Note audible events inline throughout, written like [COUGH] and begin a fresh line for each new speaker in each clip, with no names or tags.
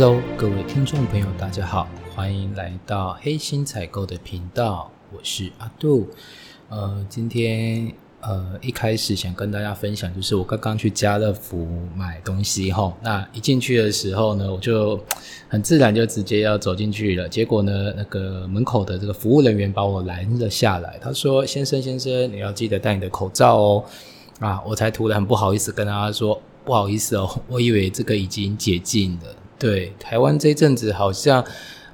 Hello，各位听众朋友，大家好，欢迎来到黑心采购的频道，我是阿杜。呃，今天呃一开始想跟大家分享，就是我刚刚去家乐福买东西哈，那一进去的时候呢，我就很自然就直接要走进去了，结果呢，那个门口的这个服务人员把我拦了下来，他说：“先生先生，你要记得戴你的口罩哦。”啊，我才突然很不好意思跟他说：“不好意思哦，我以为这个已经解禁了。”对，台湾这阵子好像，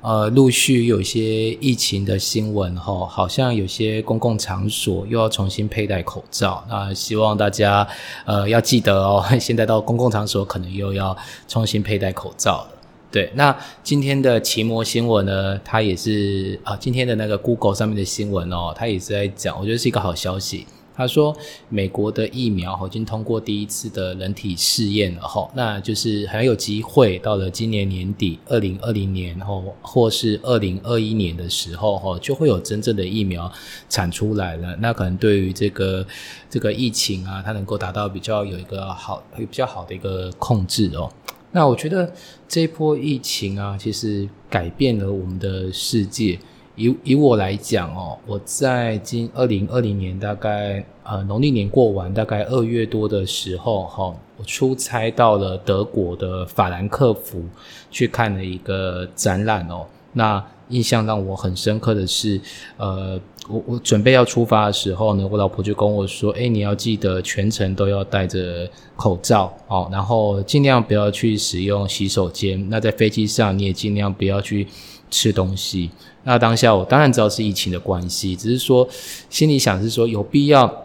呃，陆续有些疫情的新闻哈，好像有些公共场所又要重新佩戴口罩。那希望大家呃要记得哦，[LAUGHS] 现在到公共场所可能又要重新佩戴口罩了。对，那今天的奇摩新闻呢，它也是啊，今天的那个 Google 上面的新闻哦，它也是在讲，我觉得是一个好消息。他说，美国的疫苗已经通过第一次的人体试验了哈，那就是很有机会到了今年年底，二零二零年后或是二零二一年的时候哈，就会有真正的疫苗产出来了。那可能对于这个这个疫情啊，它能够达到比较有一个好比较好的一个控制哦。那我觉得这一波疫情啊，其实改变了我们的世界。以以我来讲哦，我在今二零二零年大概呃农历年过完，大概二月多的时候哈，我出差到了德国的法兰克福去看了一个展览哦。那印象让我很深刻的是，呃，我我准备要出发的时候呢，我老婆就跟我说：“哎，你要记得全程都要戴着口罩哦，然后尽量不要去使用洗手间。那在飞机上你也尽量不要去吃东西。”那当下我当然知道是疫情的关系，只是说心里想是说有必要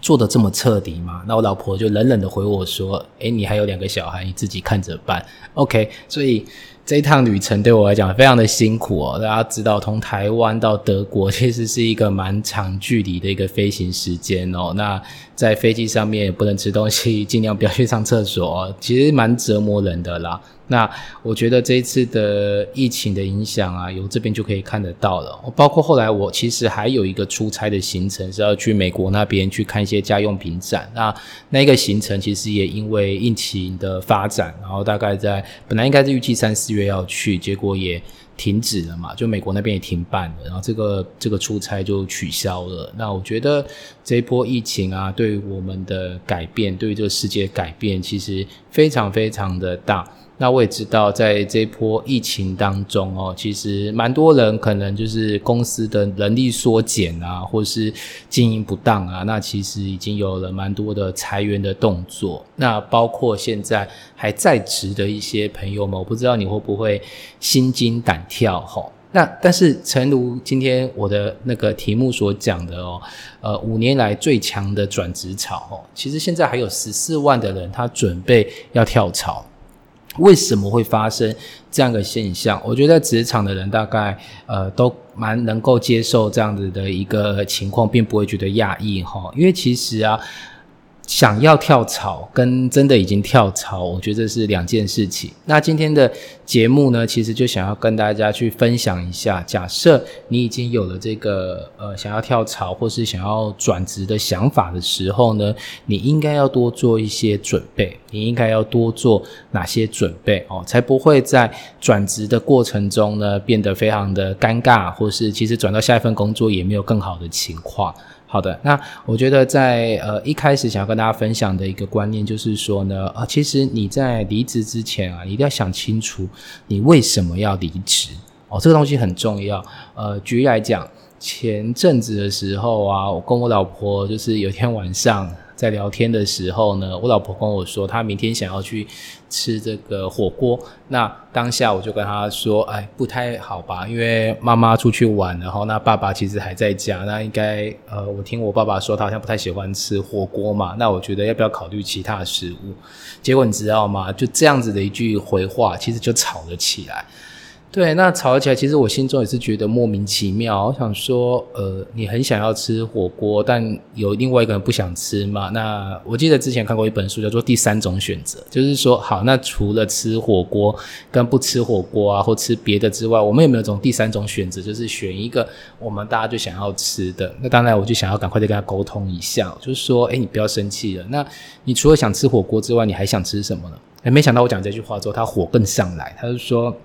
做的这么彻底吗？那我老婆就冷冷的回我说：“诶，你还有两个小孩，你自己看着办。”OK，所以这一趟旅程对我来讲非常的辛苦哦。大家知道，从台湾到德国 [LAUGHS] 其实是一个蛮长距离的一个飞行时间哦。那在飞机上面也不能吃东西，尽量不要去上厕所，其实蛮折磨人的啦。那我觉得这一次的疫情的影响啊，由这边就可以看得到了。包括后来我其实还有一个出差的行程是要去美国那边去看一些家用品展。那那个行程其实也因为疫情的发展，然后大概在本来应该是预计三四月要去，结果也停止了嘛，就美国那边也停办了，然后这个这个出差就取消了。那我觉得这一波疫情啊，对于我们的改变，对于这个世界改变，其实非常非常的大。那我也知道，在这波疫情当中哦，其实蛮多人可能就是公司的人力缩减啊，或是经营不当啊，那其实已经有了蛮多的裁员的动作。那包括现在还在职的一些朋友们，我不知道你会不会心惊胆跳吼？那但是，诚如今天我的那个题目所讲的哦，呃，五年来最强的转职潮哦，其实现在还有十四万的人他准备要跳槽。为什么会发生这样的现象？我觉得职场的人大概呃都蛮能够接受这样子的一个情况，并不会觉得压抑哈。因为其实啊。想要跳槽跟真的已经跳槽，我觉得是两件事情。那今天的节目呢，其实就想要跟大家去分享一下，假设你已经有了这个呃想要跳槽或是想要转职的想法的时候呢，你应该要多做一些准备。你应该要多做哪些准备哦，才不会在转职的过程中呢变得非常的尴尬，或是其实转到下一份工作也没有更好的情况。好的，那我觉得在呃一开始想要跟大家分享的一个观念就是说呢，呃，其实你在离职之前啊，一定要想清楚你为什么要离职哦，这个东西很重要。呃，举例来讲，前阵子的时候啊，我跟我老婆就是有一天晚上。在聊天的时候呢，我老婆跟我说，她明天想要去吃这个火锅。那当下我就跟她说：“哎，不太好吧？因为妈妈出去玩，然后那爸爸其实还在家。那应该呃，我听我爸爸说，他好像不太喜欢吃火锅嘛。那我觉得要不要考虑其他食物？结果你知道吗？就这样子的一句回话，其实就吵了起来。对，那吵起来，其实我心中也是觉得莫名其妙。我想说，呃，你很想要吃火锅，但有另外一个人不想吃嘛？那我记得之前看过一本书，叫做《第三种选择》，就是说，好，那除了吃火锅跟不吃火锅啊，或吃别的之外，我们有没有种第三种选择，就是选一个我们大家就想要吃的？那当然，我就想要赶快再跟他沟通一下，就是说，哎，你不要生气了。那你除了想吃火锅之外，你还想吃什么呢？哎，没想到我讲这句话之后，他火更上来，他就说。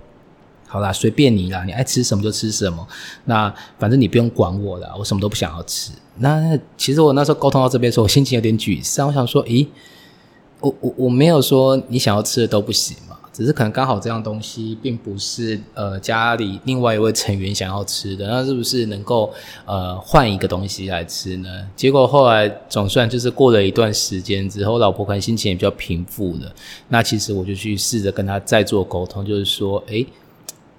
好啦，随便你啦，你爱吃什么就吃什么。那反正你不用管我了，我什么都不想要吃。那其实我那时候沟通到这边的时候，我心情有点沮丧。我想说，咦，我我我没有说你想要吃的都不行嘛，只是可能刚好这样东西并不是呃家里另外一位成员想要吃的，那是不是能够呃换一个东西来吃呢？结果后来总算就是过了一段时间之后，老婆可能心情也比较平复了。那其实我就去试着跟他再做沟通，就是说，诶。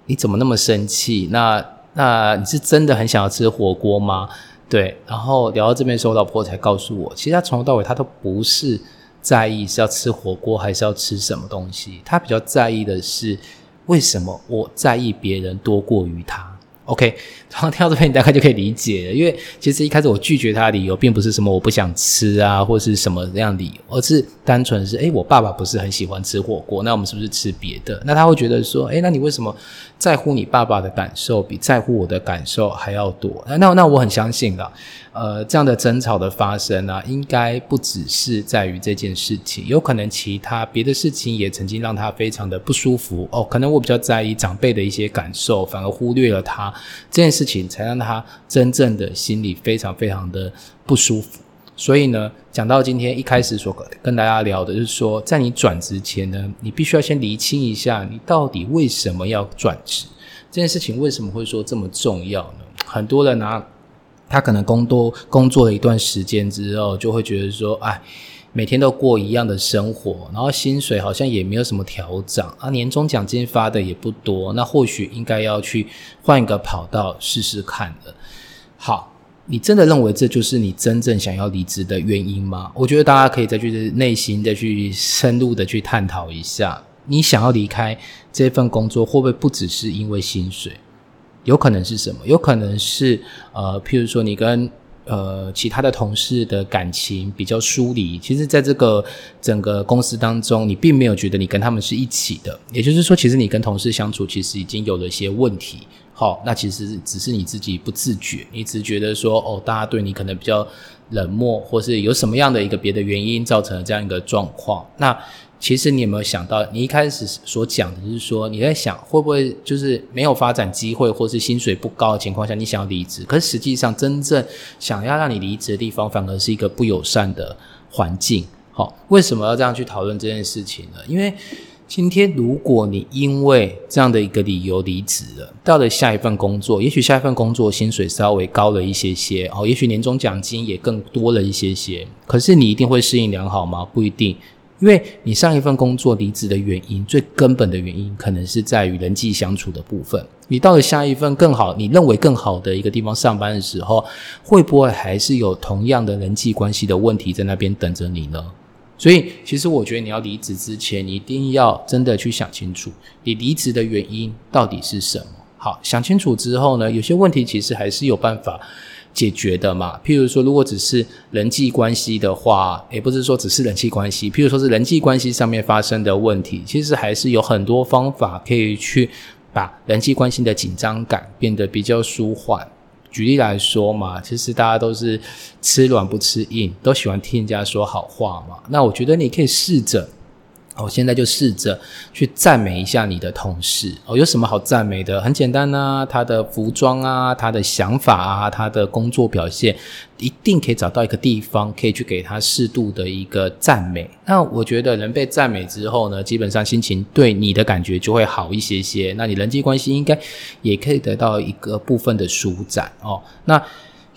你怎么那么生气？那那你是真的很想要吃火锅吗？对，然后聊到这边的时候，我老婆才告诉我，其实她从头到尾她都不是在意是要吃火锅还是要吃什么东西，她比较在意的是为什么我在意别人多过于她。OK，[LAUGHS] 然后听到这边你大概就可以理解了，因为其实一开始我拒绝他的理由并不是什么我不想吃啊，或是什么这样理由，而是单纯是诶，我爸爸不是很喜欢吃火锅，那我们是不是吃别的？那他会觉得说，诶，那你为什么在乎你爸爸的感受比在乎我的感受还要多？那那我很相信的。呃，这样的争吵的发生呢，应该不只是在于这件事情，有可能其他别的事情也曾经让他非常的不舒服哦。可能我比较在意长辈的一些感受，反而忽略了他这件事情，才让他真正的心里非常非常的不舒服。所以呢，讲到今天一开始所跟大家聊的，就是说，在你转职前呢，你必须要先厘清一下，你到底为什么要转职，这件事情为什么会说这么重要呢？很多人呢。他可能工作工作了一段时间之后，就会觉得说，哎，每天都过一样的生活，然后薪水好像也没有什么调整啊，年终奖金发的也不多，那或许应该要去换一个跑道试试看的。好，你真的认为这就是你真正想要离职的原因吗？我觉得大家可以再去内心再去深入的去探讨一下，你想要离开这份工作，会不会不只是因为薪水？有可能是什么？有可能是呃，譬如说你跟呃其他的同事的感情比较疏离。其实，在这个整个公司当中，你并没有觉得你跟他们是一起的。也就是说，其实你跟同事相处，其实已经有了一些问题。好，那其实只是你自己不自觉，你只觉得说，哦，大家对你可能比较冷漠，或是有什么样的一个别的原因造成了这样一个状况。那其实你有没有想到，你一开始所讲的是说，你在想会不会就是没有发展机会，或是薪水不高的情况下，你想要离职？可是实际上，真正想要让你离职的地方，反而是一个不友善的环境。好，为什么要这样去讨论这件事情呢？因为今天如果你因为这样的一个理由离职了，到了下一份工作，也许下一份工作薪水稍微高了一些些，哦，也许年终奖金也更多了一些些，可是你一定会适应良好吗？不一定。因为你上一份工作离职的原因，最根本的原因可能是在于人际相处的部分。你到了下一份更好，你认为更好的一个地方上班的时候，会不会还是有同样的人际关系的问题在那边等着你呢？所以，其实我觉得你要离职之前，一定要真的去想清楚，你离职的原因到底是什么。好，想清楚之后呢，有些问题其实还是有办法。解决的嘛，譬如说，如果只是人际关系的话，也不是说只是人际关系，譬如说是人际关系上面发生的问题，其实还是有很多方法可以去把人际关系的紧张感变得比较舒缓。举例来说嘛，其实大家都是吃软不吃硬，都喜欢听人家说好话嘛。那我觉得你可以试着。我现在就试着去赞美一下你的同事哦，有什么好赞美的？很简单呐，他的服装啊，他的想法啊，他的工作表现，一定可以找到一个地方可以去给他适度的一个赞美。那我觉得人被赞美之后呢，基本上心情对你的感觉就会好一些些。那你人际关系应该也可以得到一个部分的舒展哦。那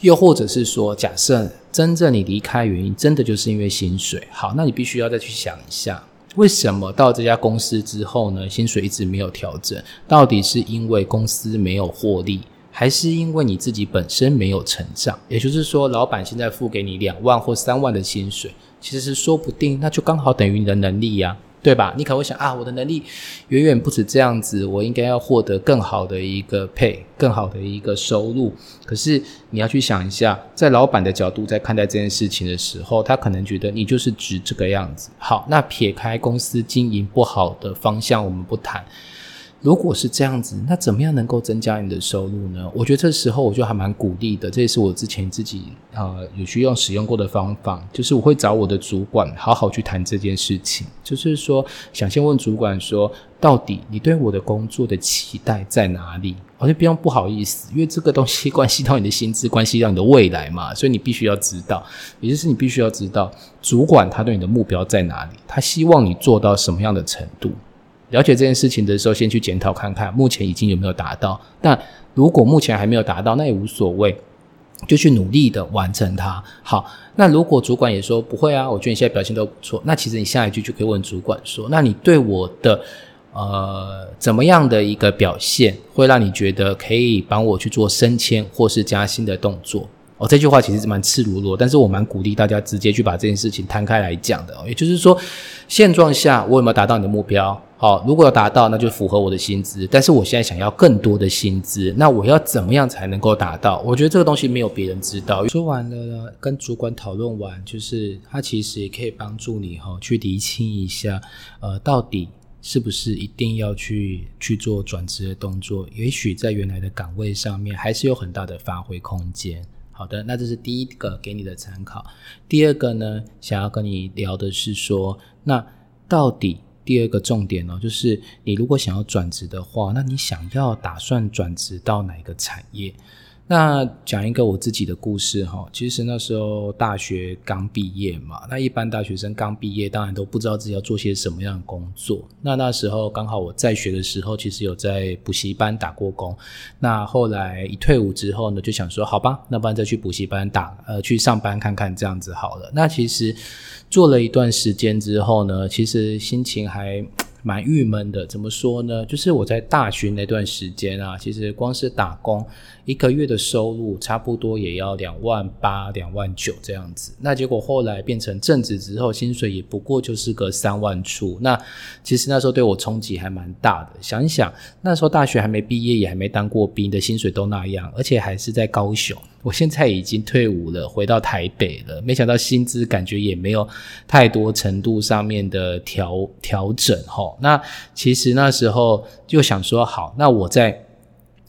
又或者是说，假设真正你离开原因真的就是因为薪水，好，那你必须要再去想一下。为什么到这家公司之后呢，薪水一直没有调整？到底是因为公司没有获利，还是因为你自己本身没有成长？也就是说，老板现在付给你两万或三万的薪水，其实是说不定那就刚好等于你的能力呀。对吧？你可能会想啊，我的能力远远不止这样子，我应该要获得更好的一个配，更好的一个收入。可是你要去想一下，在老板的角度在看待这件事情的时候，他可能觉得你就是值这个样子。好，那撇开公司经营不好的方向，我们不谈。如果是这样子，那怎么样能够增加你的收入呢？我觉得这时候我就还蛮鼓励的，这也是我之前自己啊有去用使用过的方法，就是我会找我的主管好好去谈这件事情。就是说，想先问主管说，到底你对我的工作的期待在哪里？我就不用不好意思，因为这个东西关系到你的薪资，关系到你的未来嘛，所以你必须要知道，也就是你必须要知道主管他对你的目标在哪里，他希望你做到什么样的程度。了解这件事情的时候，先去检讨看看，目前已经有没有达到。但如果目前还没有达到，那也无所谓，就去努力的完成它。好，那如果主管也说不会啊，我觉得你现在表现都不错，那其实你下一句就可以问主管说：那你对我的呃怎么样的一个表现，会让你觉得可以帮我去做升迁或是加薪的动作？哦，这句话其实是蛮赤裸裸，但是我蛮鼓励大家直接去把这件事情摊开来讲的。也就是说，现状下我有没有达到你的目标？好，如果要达到，那就符合我的薪资。但是我现在想要更多的薪资，那我要怎么样才能够达到？我觉得这个东西没有别人知道。说完了，跟主管讨论完，就是他其实也可以帮助你哈，去厘清一下，呃，到底是不是一定要去去做转职的动作？也许在原来的岗位上面还是有很大的发挥空间。好的，那这是第一个给你的参考。第二个呢，想要跟你聊的是说，那到底？第二个重点呢，就是你如果想要转职的话，那你想要打算转职到哪个产业？那讲一个我自己的故事哈，其实那时候大学刚毕业嘛，那一般大学生刚毕业，当然都不知道自己要做些什么样的工作。那那时候刚好我在学的时候，其实有在补习班打过工。那后来一退伍之后呢，就想说，好吧，那不然再去补习班打，呃，去上班看看这样子好了。那其实做了一段时间之后呢，其实心情还。蛮郁闷的，怎么说呢？就是我在大学那段时间啊，其实光是打工，一个月的收入差不多也要两万八、两万九这样子。那结果后来变成正职之后，薪水也不过就是个三万出。那其实那时候对我冲击还蛮大的。想一想，那时候大学还没毕业，也还没当过兵的薪水都那样，而且还是在高雄。我现在已经退伍了，回到台北了。没想到薪资感觉也没有太多程度上面的调调整哈。那其实那时候就想说，好，那我在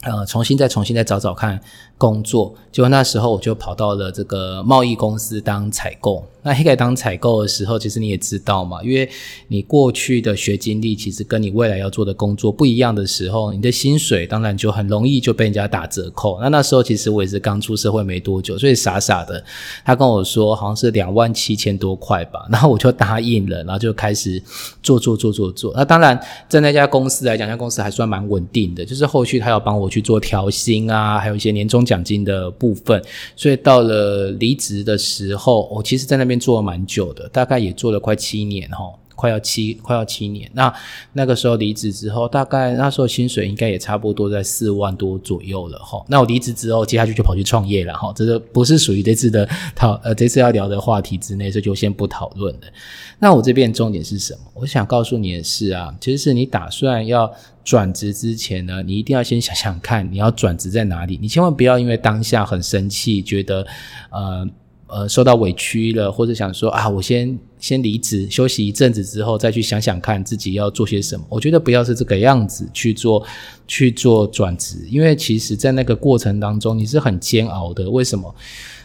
呃重新再重新再找找看工作。就那时候我就跑到了这个贸易公司当采购。那黑盖当采购的时候，其实你也知道嘛，因为你过去的学经历其实跟你未来要做的工作不一样的时候，你的薪水当然就很容易就被人家打折扣。那那时候其实我也是刚出社会没多久，所以傻傻的，他跟我说好像是两万七千多块吧，[LAUGHS] 然后我就答应了，然后就开始做做做做做。那当然在那家公司来讲，那家公司还算蛮稳定的，就是后续他要帮我去做调薪啊，还有一些年终奖金的部分。所以到了离职的时候，我其实在那边。做了蛮久的，大概也做了快七年哈，快要七快要七年。那那个时候离职之后，大概那时候薪水应该也差不多在四万多左右了哈。那我离职之后，接下去就跑去创业了哈。这个不是属于这次的讨呃这次要聊的话题之内，所以就先不讨论了。那我这边重点是什么？我想告诉你的是啊，其实是你打算要转职之前呢，你一定要先想想看你要转职在哪里。你千万不要因为当下很生气，觉得呃。呃，受到委屈了，或者想说啊，我先先离职休息一阵子之后，再去想想看自己要做些什么。我觉得不要是这个样子去做去做转职，因为其实在那个过程当中你是很煎熬的。为什么？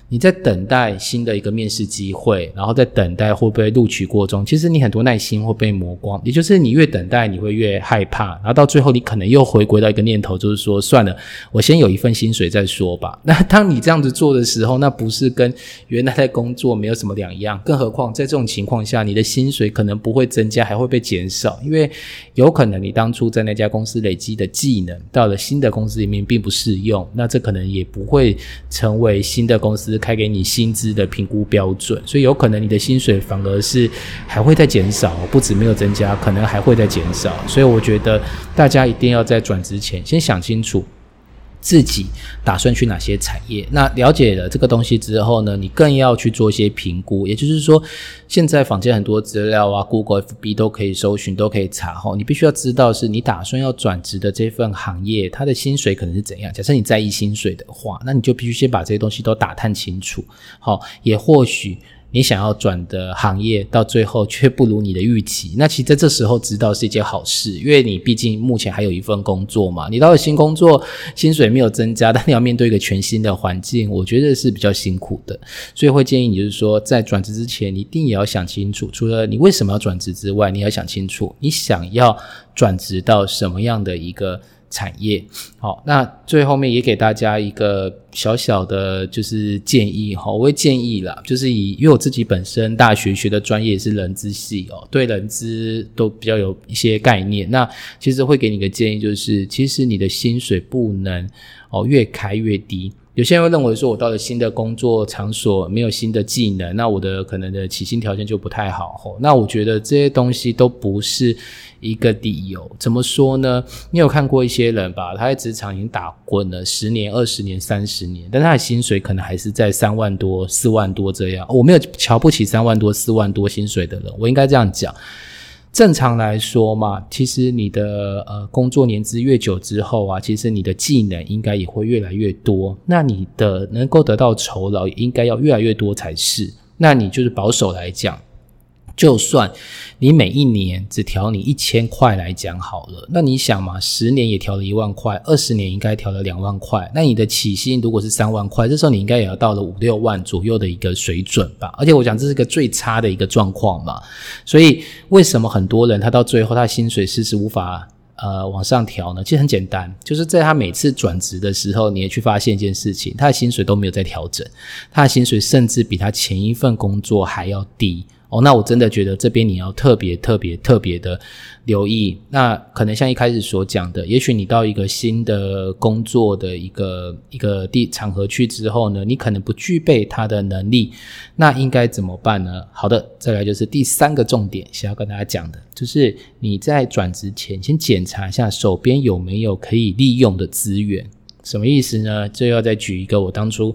你在等待新的一个面试机会，然后在等待会不会录取过中，其实你很多耐心会被磨光。也就是你越等待，你会越害怕，然后到最后你可能又回归到一个念头，就是说算了，我先有一份薪水再说吧。[LAUGHS] 那当你这样子做的时候，那不是跟原来在工作没有什么两样？更何况在这种情况下，你的薪水可能不会增加，还会被减少，因为有可能你当初在那家公司累积的技能，到了新的公司里面并不适用，那这可能也不会成为新的公司。开给你薪资的评估标准，所以有可能你的薪水反而是还会再减少，不止没有增加，可能还会再减少。所以我觉得大家一定要在转职前先想清楚，自己打算去哪些产业？那了解了这个东西之后呢，你更要去做一些评估。也就是说，现在坊间很多资料啊，Google、FB 都可以搜寻，都可以查。哈，你必须要知道，是你打算要转职的这份行业，它的薪水可能是怎样。假设你在意薪水的话，那你就必须先把这些东西都打探清楚。好，也或许。你想要转的行业，到最后却不如你的预期，那其实在这时候知道是一件好事，因为你毕竟目前还有一份工作嘛。你到了新工作，薪水没有增加，但你要面对一个全新的环境，我觉得是比较辛苦的。所以会建议你，就是说在转职之前，你一定也要想清楚，除了你为什么要转职之外，你要想清楚你想要转职到什么样的一个。产业好，那最后面也给大家一个小小的，就是建议哈，我会建议啦，就是以因为我自己本身大学学的专业是人资系哦，对人资都比较有一些概念。那其实会给你个建议，就是其实你的薪水不能哦越开越低。有些人会认为说，我到了新的工作场所，没有新的技能，那我的可能的起薪条件就不太好。吼，那我觉得这些东西都不是一个理由。怎么说呢？你有看过一些人吧？他在职场已经打滚了十年、二十年、三十年，但他的薪水可能还是在三万多、四万多这样。我没有瞧不起三万多、四万多薪水的人，我应该这样讲。正常来说嘛，其实你的呃工作年资越久之后啊，其实你的技能应该也会越来越多，那你的能够得到酬劳也应该要越来越多才是。那你就是保守来讲。就算你每一年只调你一千块来讲好了，那你想嘛，十年也调了一万块，二十年应该调了两万块，那你的起薪如果是三万块，这时候你应该也要到了五六万左右的一个水准吧？而且我讲这是个最差的一个状况嘛，所以为什么很多人他到最后他的薪水迟迟无法呃往上调呢？其实很简单，就是在他每次转职的时候，你也去发现一件事情，他的薪水都没有在调整，他的薪水甚至比他前一份工作还要低。哦，那我真的觉得这边你要特别特别特别的留意。那可能像一开始所讲的，也许你到一个新的工作的一个一个地场合去之后呢，你可能不具备他的能力，那应该怎么办呢？好的，再来就是第三个重点，想要跟大家讲的，就是你在转职前先检查一下手边有没有可以利用的资源。什么意思呢？这要再举一个我当初。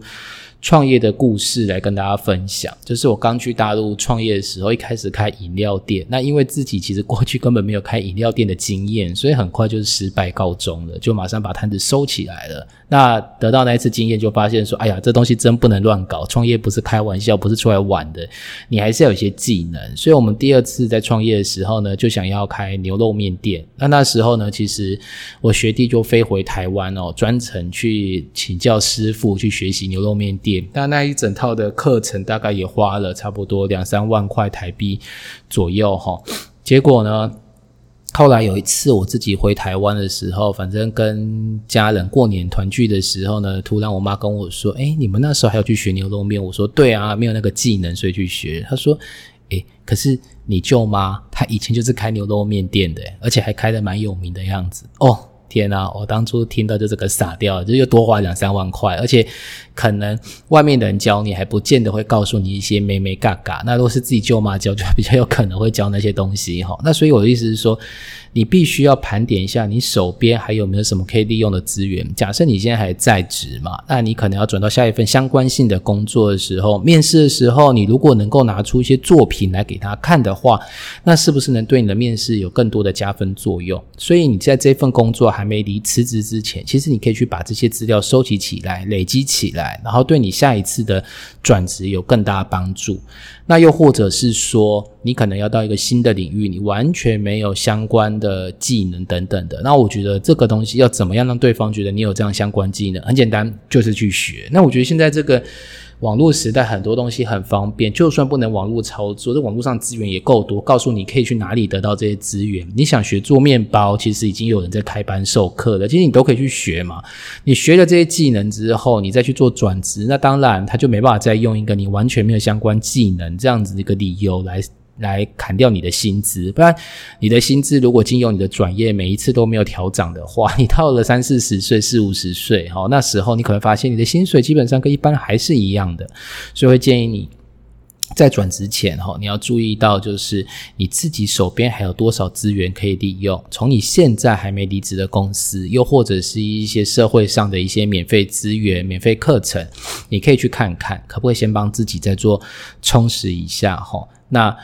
创业的故事来跟大家分享，就是我刚去大陆创业的时候，一开始开饮料店，那因为自己其实过去根本没有开饮料店的经验，所以很快就是失败告终了，就马上把摊子收起来了。那得到那一次经验，就发现说，哎呀，这东西真不能乱搞，创业不是开玩笑，不是出来玩的，你还是要有一些技能。所以，我们第二次在创业的时候呢，就想要开牛肉面店。那那时候呢，其实我学弟就飞回台湾哦，专程去请教师傅去学习牛肉面店。那那一整套的课程大概也花了差不多两三万块台币左右哈。结果呢？后来有一次我自己回台湾的时候，反正跟家人过年团聚的时候呢，突然我妈跟我说：“哎，你们那时候还要去学牛肉面？”我说：“对啊，没有那个技能，所以去学。”她说：“哎，可是你舅妈她以前就是开牛肉面店的，而且还开的蛮有名的样子哦。”天啊，我当初听到就这个傻掉，就又多花两三万块，而且可能外面的人教你还不见得会告诉你一些妹妹嘎嘎，那如果是自己舅妈教，就比较有可能会教那些东西哈。那所以我的意思是说。你必须要盘点一下，你手边还有没有什么可以利用的资源。假设你现在还在职嘛，那你可能要转到下一份相关性的工作的时候，面试的时候，你如果能够拿出一些作品来给他看的话，那是不是能对你的面试有更多的加分作用？所以你在这份工作还没离辞职之前，其实你可以去把这些资料收集起来、累积起来，然后对你下一次的转职有更大的帮助。那又或者是说，你可能要到一个新的领域，你完全没有相关的技能等等的。那我觉得这个东西要怎么样让对方觉得你有这样相关技能？很简单，就是去学。那我觉得现在这个。网络时代很多东西很方便，就算不能网络操作，这网络上资源也够多，告诉你可以去哪里得到这些资源。你想学做面包，其实已经有人在开班授课了，其实你都可以去学嘛。你学了这些技能之后，你再去做转职，那当然他就没办法再用一个你完全没有相关技能这样子的一个理由来。来砍掉你的薪资，不然你的薪资如果经由你的转业每一次都没有调涨的话，你到了三四十岁、四五十岁，哈，那时候你可能发现你的薪水基本上跟一般还是一样的，所以会建议你在转职前哈，你要注意到就是你自己手边还有多少资源可以利用。从你现在还没离职的公司，又或者是一些社会上的一些免费资源、免费课程，你可以去看看，可不可以先帮自己再做充实一下哈？那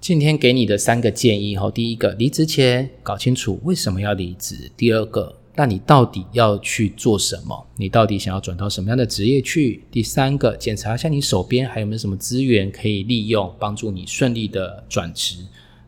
今天给你的三个建议哈，第一个，离职前搞清楚为什么要离职；第二个。那你到底要去做什么？你到底想要转到什么样的职业去？第三个，检查一下你手边还有没有什么资源可以利用，帮助你顺利的转职。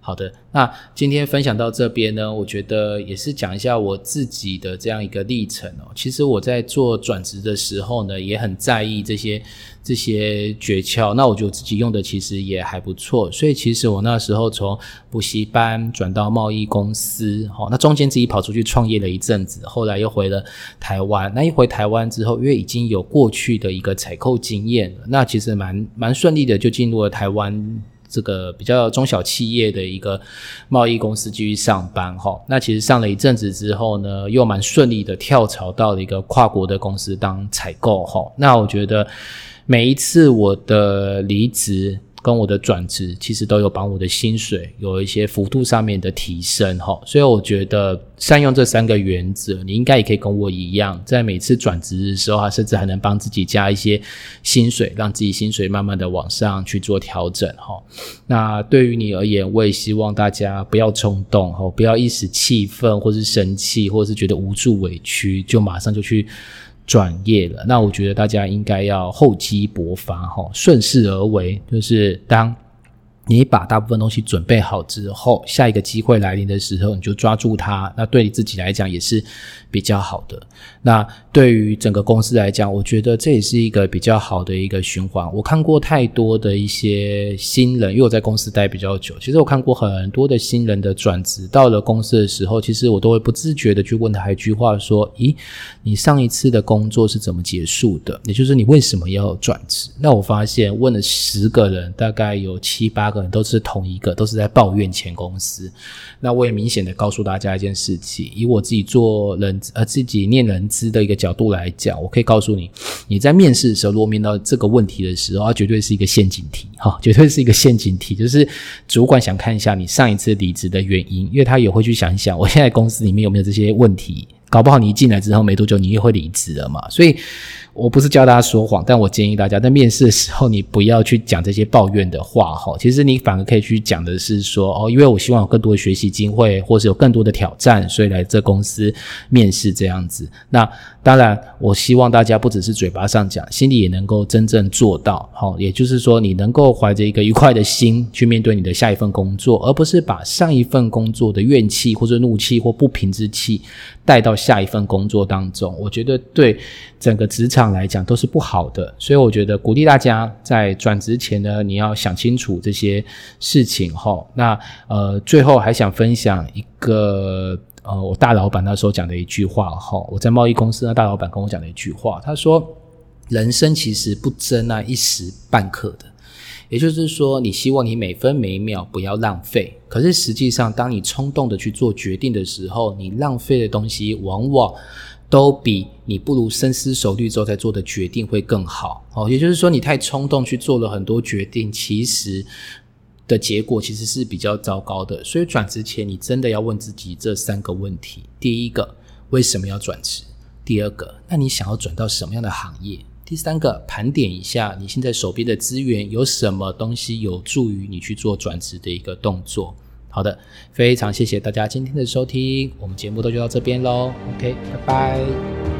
好的，那今天分享到这边呢，我觉得也是讲一下我自己的这样一个历程哦。其实我在做转职的时候呢，也很在意这些这些诀窍。那我觉得自己用的其实也还不错，所以其实我那时候从补习班转到贸易公司，哈，那中间自己跑出去创业了一阵子，后来又回了台湾。那一回台湾之后，因为已经有过去的一个采购经验了，那其实蛮蛮顺利的，就进入了台湾。这个比较中小企业的一个贸易公司继续上班哈，那其实上了一阵子之后呢，又蛮顺利的跳槽到了一个跨国的公司当采购哈。那我觉得每一次我的离职。跟我的转职其实都有帮我的薪水有一些幅度上面的提升哈，所以我觉得善用这三个原则，你应该也可以跟我一样，在每次转职的时候啊，甚至还能帮自己加一些薪水，让自己薪水慢慢的往上去做调整哈。那对于你而言，我也希望大家不要冲动哈，不要一时气愤或是生气，或是觉得无助委屈，就马上就去。转业了，那我觉得大家应该要厚积薄发，哈，顺势而为，就是当。你把大部分东西准备好之后，下一个机会来临的时候，你就抓住它。那对你自己来讲也是比较好的。那对于整个公司来讲，我觉得这也是一个比较好的一个循环。我看过太多的一些新人，因为我在公司待比较久，其实我看过很多的新人的转职。到了公司的时候，其实我都会不自觉的去问他一句话：说，咦，你上一次的工作是怎么结束的？也就是你为什么要转职？那我发现问了十个人，大概有七八个。都是同一个，都是在抱怨前公司。那我也明显的告诉大家一件事情：以我自己做人呃自己念人资的一个角度来讲，我可以告诉你，你在面试的时候，如果面到这个问题的时候，它绝对是一个陷阱题，哈，绝对是一个陷阱题。就是主管想看一下你上一次离职的原因，因为他也会去想一想，我现在公司里面有没有这些问题。搞不好你一进来之后没多久，你又会离职了嘛？所以。我不是教大家说谎，但我建议大家在面试的时候，你不要去讲这些抱怨的话哈。其实你反而可以去讲的是说，哦，因为我希望有更多的学习机会，或是有更多的挑战，所以来这公司面试这样子。那当然，我希望大家不只是嘴巴上讲，心里也能够真正做到。好，也就是说，你能够怀着一个愉快的心去面对你的下一份工作，而不是把上一份工作的怨气或者怒气或不平之气带到下一份工作当中。我觉得对整个职场。来讲都是不好的，所以我觉得鼓励大家在转职前呢，你要想清楚这些事情哈。那呃，最后还想分享一个呃，我大老板那时候讲的一句话哈。我在贸易公司那，大老板跟我讲的一句话，他说：“人生其实不争那一时半刻的，也就是说，你希望你每分每秒不要浪费。可是实际上，当你冲动的去做决定的时候，你浪费的东西往往。”都比你不如深思熟虑之后再做的决定会更好哦。也就是说，你太冲动去做了很多决定，其实的结果其实是比较糟糕的。所以转职前，你真的要问自己这三个问题：第一个，为什么要转职？第二个，那你想要转到什么样的行业？第三个，盘点一下你现在手边的资源有什么东西有助于你去做转职的一个动作。好的，非常谢谢大家今天的收听，我们节目都就到这边喽。OK，拜拜。